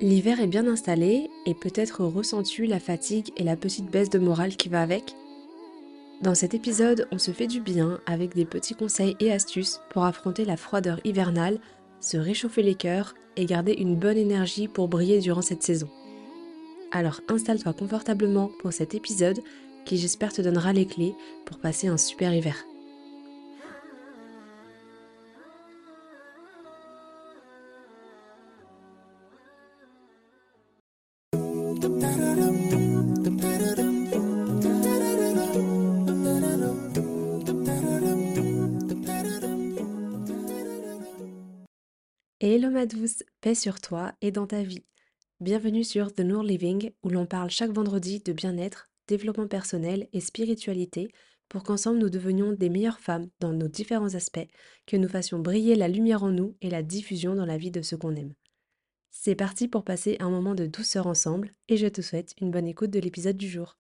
L'hiver est bien installé et peut-être ressens-tu la fatigue et la petite baisse de morale qui va avec Dans cet épisode, on se fait du bien avec des petits conseils et astuces pour affronter la froideur hivernale, se réchauffer les cœurs et garder une bonne énergie pour briller durant cette saison. Alors installe-toi confortablement pour cet épisode qui j'espère te donnera les clés pour passer un super hiver. Douce, paix sur toi et dans ta vie. Bienvenue sur The Noor Living où l'on parle chaque vendredi de bien-être, développement personnel et spiritualité pour qu'ensemble nous devenions des meilleures femmes dans nos différents aspects, que nous fassions briller la lumière en nous et la diffusion dans la vie de ceux qu'on aime. C'est parti pour passer un moment de douceur ensemble et je te souhaite une bonne écoute de l'épisode du jour.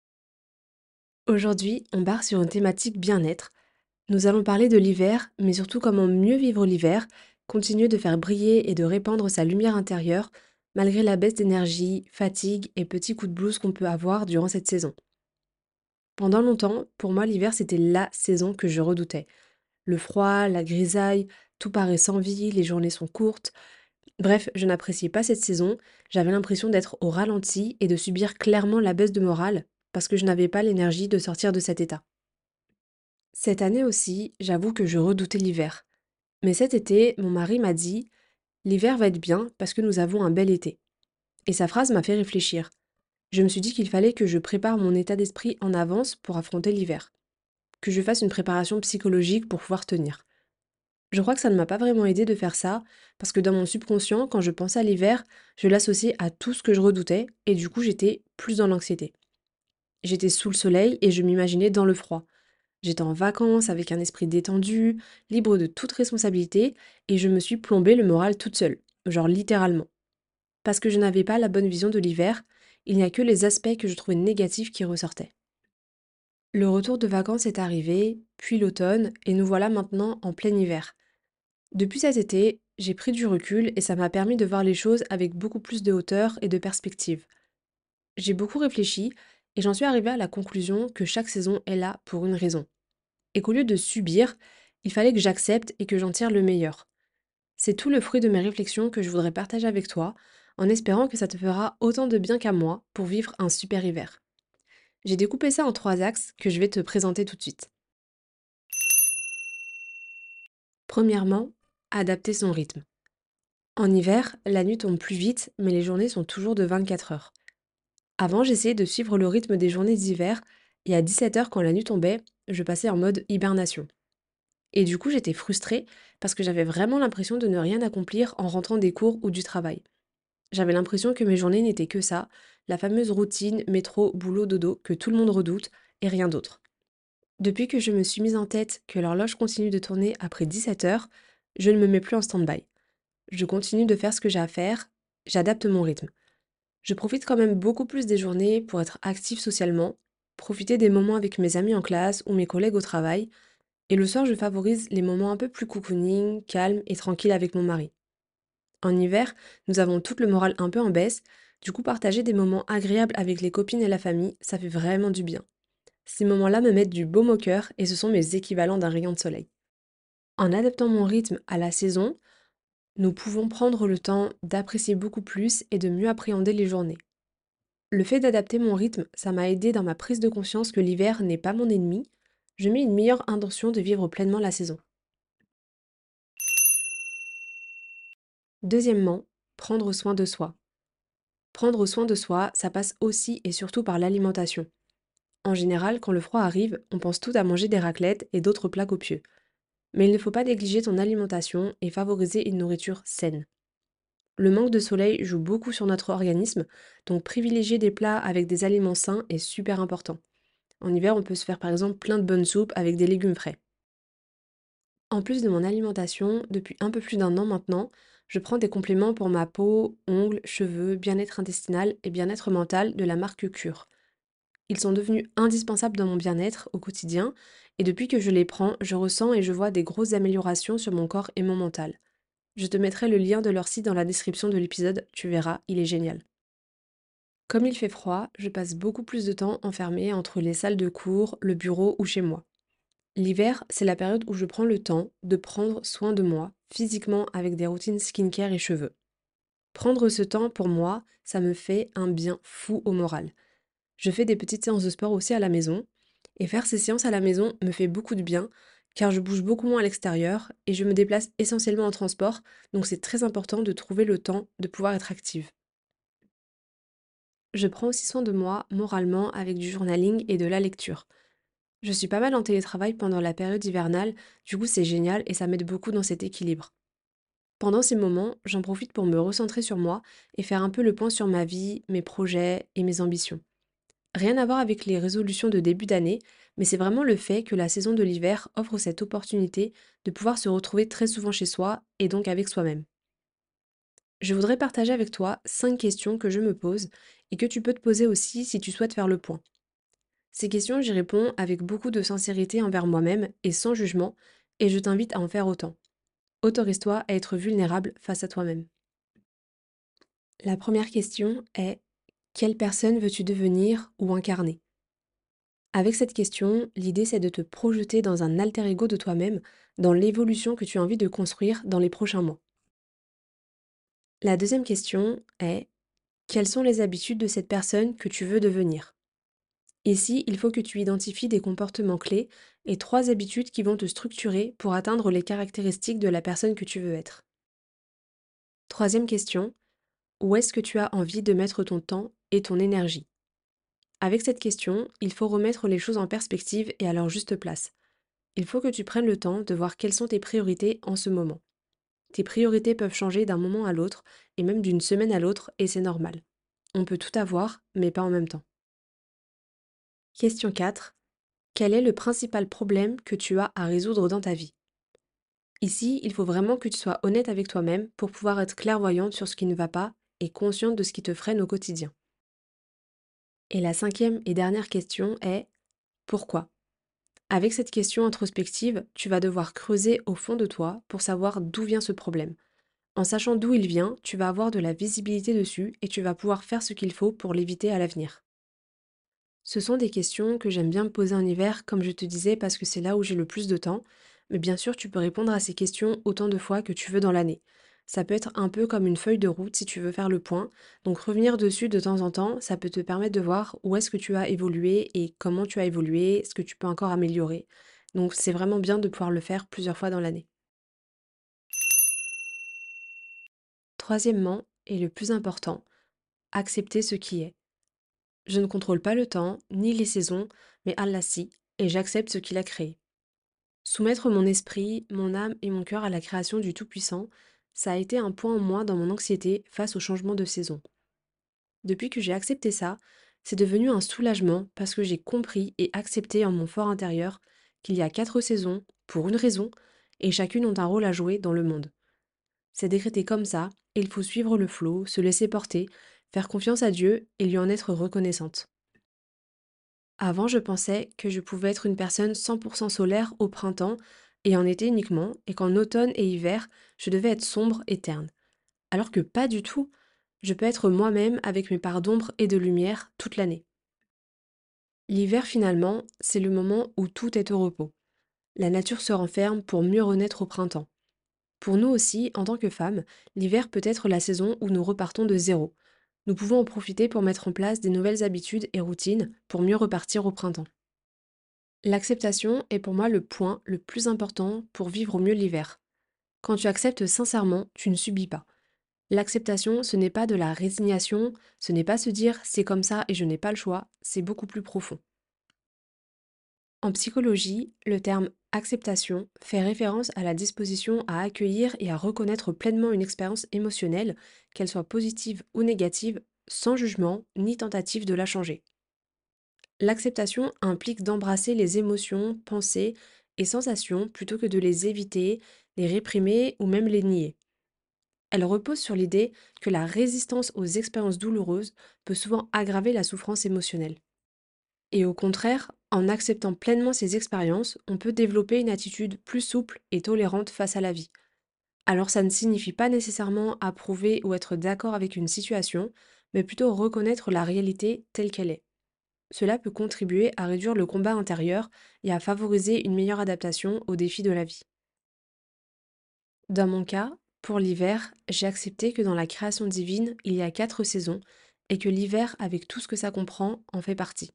Aujourd'hui, on barre sur une thématique bien-être. Nous allons parler de l'hiver, mais surtout comment mieux vivre l'hiver continuer de faire briller et de répandre sa lumière intérieure malgré la baisse d'énergie, fatigue et petits coups de blues qu'on peut avoir durant cette saison. Pendant longtemps, pour moi, l'hiver, c'était la saison que je redoutais. Le froid, la grisaille, tout paraît sans vie, les journées sont courtes. Bref, je n'appréciais pas cette saison, j'avais l'impression d'être au ralenti et de subir clairement la baisse de morale parce que je n'avais pas l'énergie de sortir de cet état. Cette année aussi, j'avoue que je redoutais l'hiver. Mais cet été, mon mari m'a dit L'hiver va être bien parce que nous avons un bel été. Et sa phrase m'a fait réfléchir. Je me suis dit qu'il fallait que je prépare mon état d'esprit en avance pour affronter l'hiver. Que je fasse une préparation psychologique pour pouvoir tenir. Je crois que ça ne m'a pas vraiment aidé de faire ça, parce que dans mon subconscient, quand je pensais à l'hiver, je l'associais à tout ce que je redoutais, et du coup j'étais plus dans l'anxiété. J'étais sous le soleil et je m'imaginais dans le froid. J'étais en vacances avec un esprit détendu, libre de toute responsabilité, et je me suis plombé le moral toute seule, genre littéralement. Parce que je n'avais pas la bonne vision de l'hiver, il n'y a que les aspects que je trouvais négatifs qui ressortaient. Le retour de vacances est arrivé, puis l'automne, et nous voilà maintenant en plein hiver. Depuis cet été, j'ai pris du recul et ça m'a permis de voir les choses avec beaucoup plus de hauteur et de perspective. J'ai beaucoup réfléchi et j'en suis arrivée à la conclusion que chaque saison est là pour une raison. Et qu'au lieu de subir, il fallait que j'accepte et que j'en tire le meilleur. C'est tout le fruit de mes réflexions que je voudrais partager avec toi, en espérant que ça te fera autant de bien qu'à moi pour vivre un super hiver. J'ai découpé ça en trois axes que je vais te présenter tout de suite. Premièrement, adapter son rythme. En hiver, la nuit tombe plus vite, mais les journées sont toujours de 24 heures. Avant, j'essayais de suivre le rythme des journées d'hiver, et à 17h, quand la nuit tombait, je passais en mode hibernation. Et du coup, j'étais frustrée parce que j'avais vraiment l'impression de ne rien accomplir en rentrant des cours ou du travail. J'avais l'impression que mes journées n'étaient que ça, la fameuse routine métro, boulot, dodo que tout le monde redoute, et rien d'autre. Depuis que je me suis mise en tête que l'horloge continue de tourner après 17 heures, je ne me mets plus en stand-by. Je continue de faire ce que j'ai à faire, j'adapte mon rythme. Je profite quand même beaucoup plus des journées pour être active socialement, profiter des moments avec mes amis en classe ou mes collègues au travail, et le soir je favorise les moments un peu plus cocooning, calmes et tranquilles avec mon mari. En hiver, nous avons tout le moral un peu en baisse, du coup partager des moments agréables avec les copines et la famille, ça fait vraiment du bien. Ces moments-là me mettent du baume au cœur et ce sont mes équivalents d'un rayon de soleil. En adaptant mon rythme à la saison, nous pouvons prendre le temps d'apprécier beaucoup plus et de mieux appréhender les journées. Le fait d'adapter mon rythme, ça m'a aidé dans ma prise de conscience que l'hiver n'est pas mon ennemi, je mets une meilleure intention de vivre pleinement la saison. Deuxièmement, prendre soin de soi. Prendre soin de soi, ça passe aussi et surtout par l'alimentation. En général, quand le froid arrive, on pense tout à manger des raclettes et d'autres plats copieux. Mais il ne faut pas négliger ton alimentation et favoriser une nourriture saine. Le manque de soleil joue beaucoup sur notre organisme, donc privilégier des plats avec des aliments sains est super important. En hiver, on peut se faire par exemple plein de bonnes soupes avec des légumes frais. En plus de mon alimentation, depuis un peu plus d'un an maintenant, je prends des compléments pour ma peau, ongles, cheveux, bien-être intestinal et bien-être mental de la marque Cure. Ils sont devenus indispensables dans mon bien-être au quotidien et depuis que je les prends, je ressens et je vois des grosses améliorations sur mon corps et mon mental. Je te mettrai le lien de leur site dans la description de l'épisode, tu verras, il est génial. Comme il fait froid, je passe beaucoup plus de temps enfermée entre les salles de cours, le bureau ou chez moi. L'hiver, c'est la période où je prends le temps de prendre soin de moi, physiquement avec des routines skincare et cheveux. Prendre ce temps pour moi, ça me fait un bien fou au moral. Je fais des petites séances de sport aussi à la maison, et faire ces séances à la maison me fait beaucoup de bien, car je bouge beaucoup moins à l'extérieur et je me déplace essentiellement en transport, donc c'est très important de trouver le temps de pouvoir être active. Je prends aussi soin de moi moralement avec du journaling et de la lecture. Je suis pas mal en télétravail pendant la période hivernale, du coup c'est génial et ça m'aide beaucoup dans cet équilibre. Pendant ces moments, j'en profite pour me recentrer sur moi et faire un peu le point sur ma vie, mes projets et mes ambitions. Rien à voir avec les résolutions de début d'année, mais c'est vraiment le fait que la saison de l'hiver offre cette opportunité de pouvoir se retrouver très souvent chez soi et donc avec soi-même. Je voudrais partager avec toi 5 questions que je me pose et que tu peux te poser aussi si tu souhaites faire le point. Ces questions, j'y réponds avec beaucoup de sincérité envers moi-même et sans jugement, et je t'invite à en faire autant. Autorise-toi à être vulnérable face à toi-même. La première question est quelle personne veux-tu devenir ou incarner? Avec cette question, l'idée c'est de te projeter dans un alter ego de toi-même, dans l'évolution que tu as envie de construire dans les prochains mois. La deuxième question est quelles sont les habitudes de cette personne que tu veux devenir? Ici, il faut que tu identifies des comportements clés et trois habitudes qui vont te structurer pour atteindre les caractéristiques de la personne que tu veux être. Troisième question, où est-ce que tu as envie de mettre ton temps et ton énergie Avec cette question, il faut remettre les choses en perspective et à leur juste place. Il faut que tu prennes le temps de voir quelles sont tes priorités en ce moment. Tes priorités peuvent changer d'un moment à l'autre et même d'une semaine à l'autre et c'est normal. On peut tout avoir, mais pas en même temps. Question 4. Quel est le principal problème que tu as à résoudre dans ta vie? Ici, il faut vraiment que tu sois honnête avec toi-même pour pouvoir être clairvoyante sur ce qui ne va pas et consciente de ce qui te freine au quotidien. Et la cinquième et dernière question est pourquoi? Avec cette question introspective, tu vas devoir creuser au fond de toi pour savoir d'où vient ce problème. En sachant d'où il vient, tu vas avoir de la visibilité dessus et tu vas pouvoir faire ce qu'il faut pour l'éviter à l'avenir. Ce sont des questions que j'aime bien me poser en hiver, comme je te disais, parce que c'est là où j'ai le plus de temps. Mais bien sûr, tu peux répondre à ces questions autant de fois que tu veux dans l'année. Ça peut être un peu comme une feuille de route si tu veux faire le point. Donc revenir dessus de temps en temps, ça peut te permettre de voir où est-ce que tu as évolué et comment tu as évolué, ce que tu peux encore améliorer. Donc c'est vraiment bien de pouvoir le faire plusieurs fois dans l'année. Troisièmement, et le plus important, accepter ce qui est. Je ne contrôle pas le temps, ni les saisons, mais Allah si, et j'accepte ce qu'il a créé. Soumettre mon esprit, mon âme et mon cœur à la création du Tout-Puissant, ça a été un point en moins dans mon anxiété face au changement de saison. Depuis que j'ai accepté ça, c'est devenu un soulagement parce que j'ai compris et accepté en mon fort intérieur qu'il y a quatre saisons, pour une raison, et chacune ont un rôle à jouer dans le monde. C'est décrété comme ça, et il faut suivre le flot, se laisser porter, faire confiance à Dieu et lui en être reconnaissante. Avant, je pensais que je pouvais être une personne 100% solaire au printemps et en été uniquement, et qu'en automne et hiver, je devais être sombre et terne. Alors que pas du tout. Je peux être moi-même avec mes parts d'ombre et de lumière toute l'année. L'hiver, finalement, c'est le moment où tout est au repos. La nature se renferme pour mieux renaître au printemps. Pour nous aussi, en tant que femmes, l'hiver peut être la saison où nous repartons de zéro, nous pouvons en profiter pour mettre en place des nouvelles habitudes et routines pour mieux repartir au printemps. L'acceptation est pour moi le point le plus important pour vivre au mieux l'hiver. Quand tu acceptes sincèrement, tu ne subis pas. L'acceptation, ce n'est pas de la résignation, ce n'est pas se dire c'est comme ça et je n'ai pas le choix, c'est beaucoup plus profond. En psychologie, le terme acceptation fait référence à la disposition à accueillir et à reconnaître pleinement une expérience émotionnelle, qu'elle soit positive ou négative, sans jugement ni tentative de la changer. L'acceptation implique d'embrasser les émotions, pensées et sensations plutôt que de les éviter, les réprimer ou même les nier. Elle repose sur l'idée que la résistance aux expériences douloureuses peut souvent aggraver la souffrance émotionnelle. Et au contraire, en acceptant pleinement ces expériences, on peut développer une attitude plus souple et tolérante face à la vie. Alors ça ne signifie pas nécessairement approuver ou être d'accord avec une situation, mais plutôt reconnaître la réalité telle qu'elle est. Cela peut contribuer à réduire le combat intérieur et à favoriser une meilleure adaptation aux défis de la vie. Dans mon cas, pour l'hiver, j'ai accepté que dans la création divine, il y a quatre saisons et que l'hiver, avec tout ce que ça comprend, en fait partie.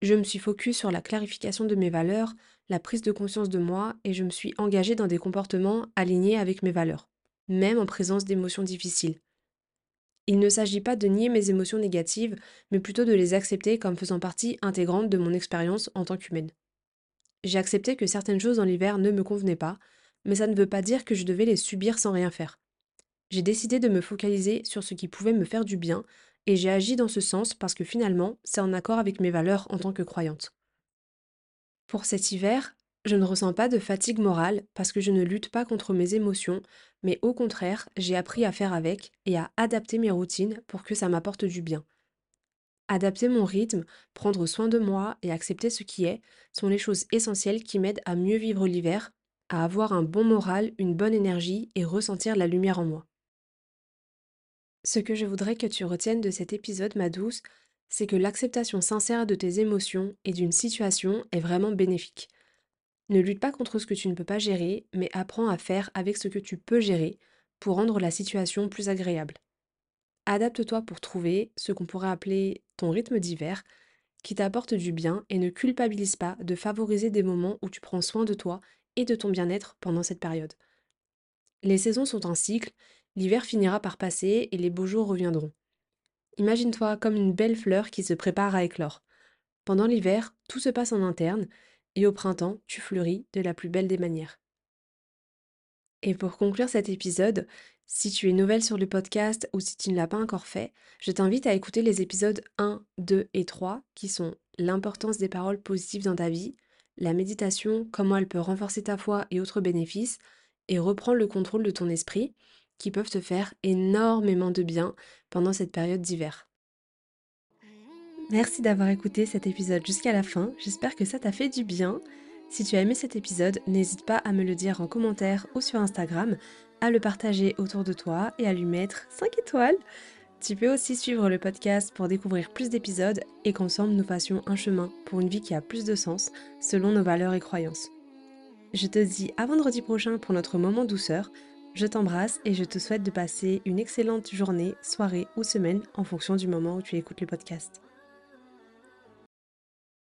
Je me suis focus sur la clarification de mes valeurs, la prise de conscience de moi et je me suis engagée dans des comportements alignés avec mes valeurs, même en présence d'émotions difficiles. Il ne s'agit pas de nier mes émotions négatives, mais plutôt de les accepter comme faisant partie intégrante de mon expérience en tant qu'humaine. J'ai accepté que certaines choses dans l'hiver ne me convenaient pas, mais ça ne veut pas dire que je devais les subir sans rien faire. J'ai décidé de me focaliser sur ce qui pouvait me faire du bien, et j'ai agi dans ce sens parce que finalement, c'est en accord avec mes valeurs en tant que croyante. Pour cet hiver, je ne ressens pas de fatigue morale parce que je ne lutte pas contre mes émotions, mais au contraire, j'ai appris à faire avec et à adapter mes routines pour que ça m'apporte du bien. Adapter mon rythme, prendre soin de moi et accepter ce qui est sont les choses essentielles qui m'aident à mieux vivre l'hiver à avoir un bon moral, une bonne énergie et ressentir la lumière en moi. Ce que je voudrais que tu retiennes de cet épisode, ma douce, c'est que l'acceptation sincère de tes émotions et d'une situation est vraiment bénéfique. Ne lutte pas contre ce que tu ne peux pas gérer, mais apprends à faire avec ce que tu peux gérer pour rendre la situation plus agréable. Adapte-toi pour trouver ce qu'on pourrait appeler ton rythme d'hiver, qui t'apporte du bien et ne culpabilise pas de favoriser des moments où tu prends soin de toi et de ton bien-être pendant cette période. Les saisons sont un cycle, l'hiver finira par passer et les beaux jours reviendront. Imagine-toi comme une belle fleur qui se prépare à éclore. Pendant l'hiver, tout se passe en interne, et au printemps, tu fleuris de la plus belle des manières. Et pour conclure cet épisode, si tu es nouvelle sur le podcast ou si tu ne l'as pas encore fait, je t'invite à écouter les épisodes 1, 2 et 3 qui sont l'importance des paroles positives dans ta vie, la méditation, comment elle peut renforcer ta foi et autres bénéfices, et reprendre le contrôle de ton esprit, qui peuvent te faire énormément de bien pendant cette période d'hiver. Merci d'avoir écouté cet épisode jusqu'à la fin, j'espère que ça t'a fait du bien. Si tu as aimé cet épisode, n'hésite pas à me le dire en commentaire ou sur Instagram, à le partager autour de toi et à lui mettre 5 étoiles. Tu peux aussi suivre le podcast pour découvrir plus d'épisodes et qu'ensemble nous fassions un chemin pour une vie qui a plus de sens selon nos valeurs et croyances. Je te dis à vendredi prochain pour notre moment douceur. Je t'embrasse et je te souhaite de passer une excellente journée, soirée ou semaine en fonction du moment où tu écoutes le podcast.